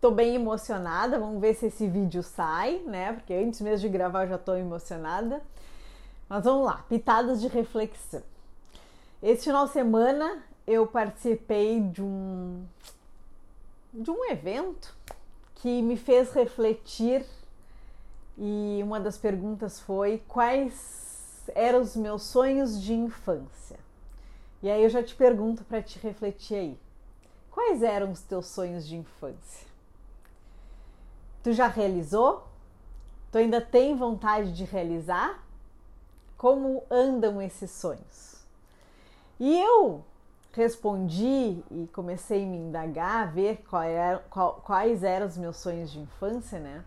Tô bem emocionada, vamos ver se esse vídeo sai, né? Porque antes mesmo de gravar eu já tô emocionada. Mas vamos lá, pitadas de reflexão. Esse final de semana eu participei de um de um evento que me fez refletir e uma das perguntas foi quais eram os meus sonhos de infância. E aí eu já te pergunto para te refletir aí. Quais eram os teus sonhos de infância? Tu já realizou? Tu ainda tem vontade de realizar? Como andam esses sonhos? E eu respondi e comecei a me indagar, a ver qual era, qual, quais eram os meus sonhos de infância, né?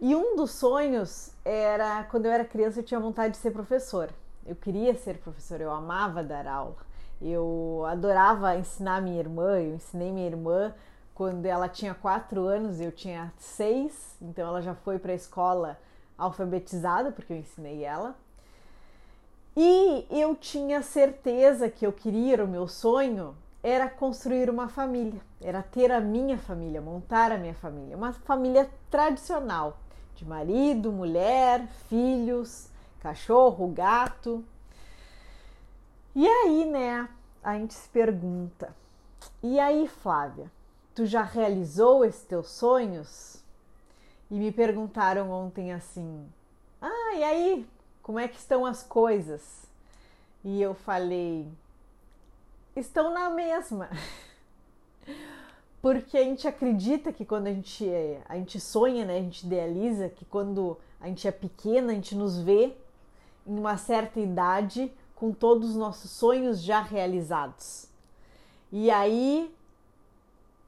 E um dos sonhos era, quando eu era criança, eu tinha vontade de ser professora. Eu queria ser professora, eu amava dar aula. Eu adorava ensinar minha irmã, eu ensinei minha irmã quando ela tinha quatro anos, eu tinha seis, então ela já foi para a escola alfabetizada, porque eu ensinei ela. E eu tinha certeza que eu queria, o meu sonho era construir uma família, era ter a minha família, montar a minha família, uma família tradicional, de marido, mulher, filhos, cachorro, gato. E aí, né, a gente se pergunta: e aí, Flávia, tu já realizou esses teus sonhos? E me perguntaram ontem assim: ah, e aí, como é que estão as coisas? E eu falei: estão na mesma. Porque a gente acredita que quando a gente, a gente sonha, né, a gente idealiza que quando a gente é pequena, a gente nos vê em uma certa idade com todos os nossos sonhos já realizados. E aí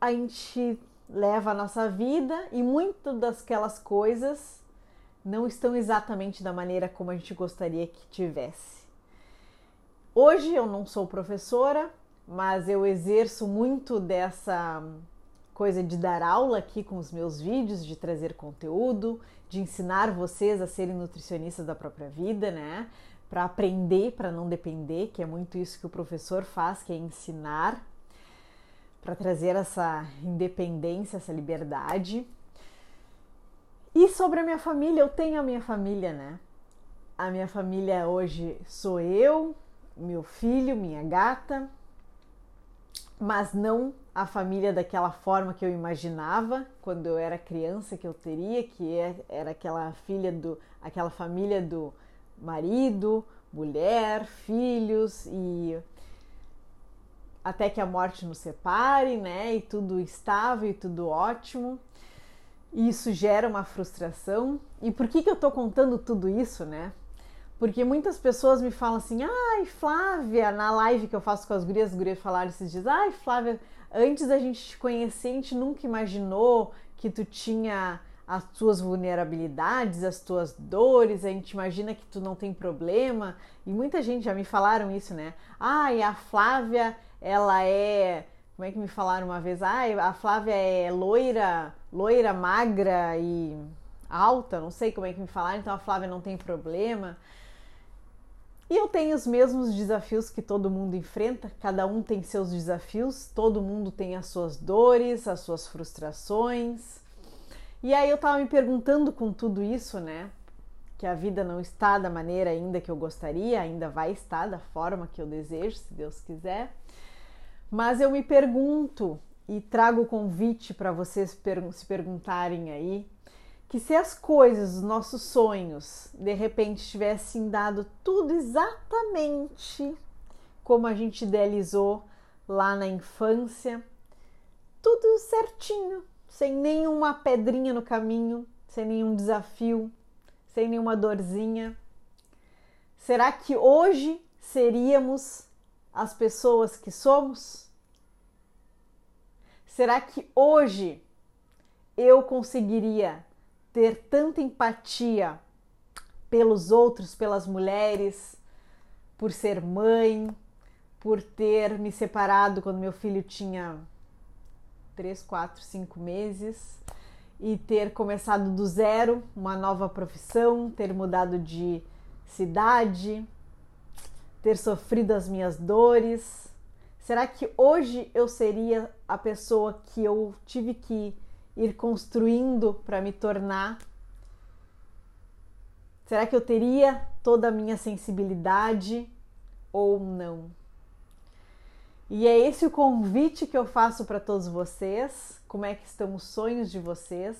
a gente leva a nossa vida e muitas daquelas coisas não estão exatamente da maneira como a gente gostaria que tivesse. Hoje eu não sou professora, mas eu exerço muito dessa coisa de dar aula aqui com os meus vídeos, de trazer conteúdo, de ensinar vocês a serem nutricionistas da própria vida, né? Para aprender, para não depender, que é muito isso que o professor faz, que é ensinar, para trazer essa independência, essa liberdade. E sobre a minha família, eu tenho a minha família, né? A minha família hoje sou eu, meu filho, minha gata, mas não a família daquela forma que eu imaginava quando eu era criança que eu teria, que é, era aquela filha do, aquela família do marido, mulher, filhos e até que a morte nos separe, né? E tudo estável e tudo ótimo. E isso gera uma frustração. E por que, que eu tô contando tudo isso, né? Porque muitas pessoas me falam assim, ai, Flávia, na live que eu faço com as gurias, as gurias falaram esses dias, ai, Flávia, antes da gente te conhecer, a gente nunca imaginou que tu tinha as tuas vulnerabilidades, as tuas dores, a gente imagina que tu não tem problema. E muita gente já me falaram isso, né? Ai, a Flávia, ela é como é que me falaram uma vez? Ah, a Flávia é loira, loira, magra e alta, não sei como é que me falaram, então a Flávia não tem problema. E eu tenho os mesmos desafios que todo mundo enfrenta, cada um tem seus desafios, todo mundo tem as suas dores, as suas frustrações. E aí eu tava me perguntando com tudo isso, né? Que a vida não está da maneira ainda que eu gostaria, ainda vai estar da forma que eu desejo, se Deus quiser. Mas eu me pergunto e trago o convite para vocês se perguntarem aí que se as coisas, os nossos sonhos, de repente tivessem dado tudo exatamente como a gente idealizou lá na infância, tudo certinho, sem nenhuma pedrinha no caminho, sem nenhum desafio, sem nenhuma dorzinha. Será que hoje seríamos as pessoas que somos? Será que hoje eu conseguiria ter tanta empatia pelos outros, pelas mulheres, por ser mãe, por ter me separado quando meu filho tinha 3, 4, 5 meses e ter começado do zero uma nova profissão, ter mudado de cidade, ter sofrido as minhas dores. Será que hoje eu seria a pessoa que eu tive que ir construindo para me tornar? Será que eu teria toda a minha sensibilidade ou não? E é esse o convite que eu faço para todos vocês. Como é que estão os sonhos de vocês?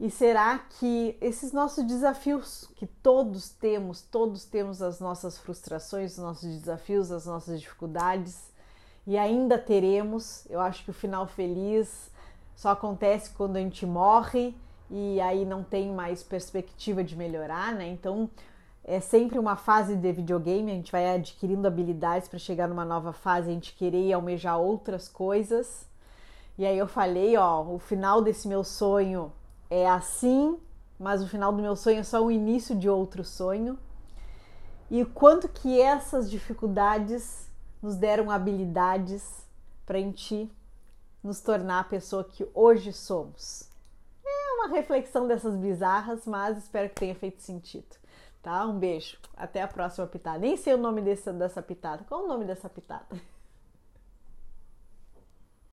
E será que esses nossos desafios que todos temos, todos temos as nossas frustrações, os nossos desafios, as nossas dificuldades e ainda teremos. Eu acho que o final feliz só acontece quando a gente morre e aí não tem mais perspectiva de melhorar, né? Então é sempre uma fase de videogame, a gente vai adquirindo habilidades para chegar numa nova fase, a gente querer almejar outras coisas. E aí eu falei, ó, o final desse meu sonho é assim, mas o final do meu sonho é só o início de outro sonho. E quanto que essas dificuldades nos deram habilidades para a gente nos tornar a pessoa que hoje somos. É uma reflexão dessas bizarras, mas espero que tenha feito sentido. Tá? Um beijo. Até a próxima pitada. Nem sei o nome desse, dessa pitada. Qual o nome dessa pitada?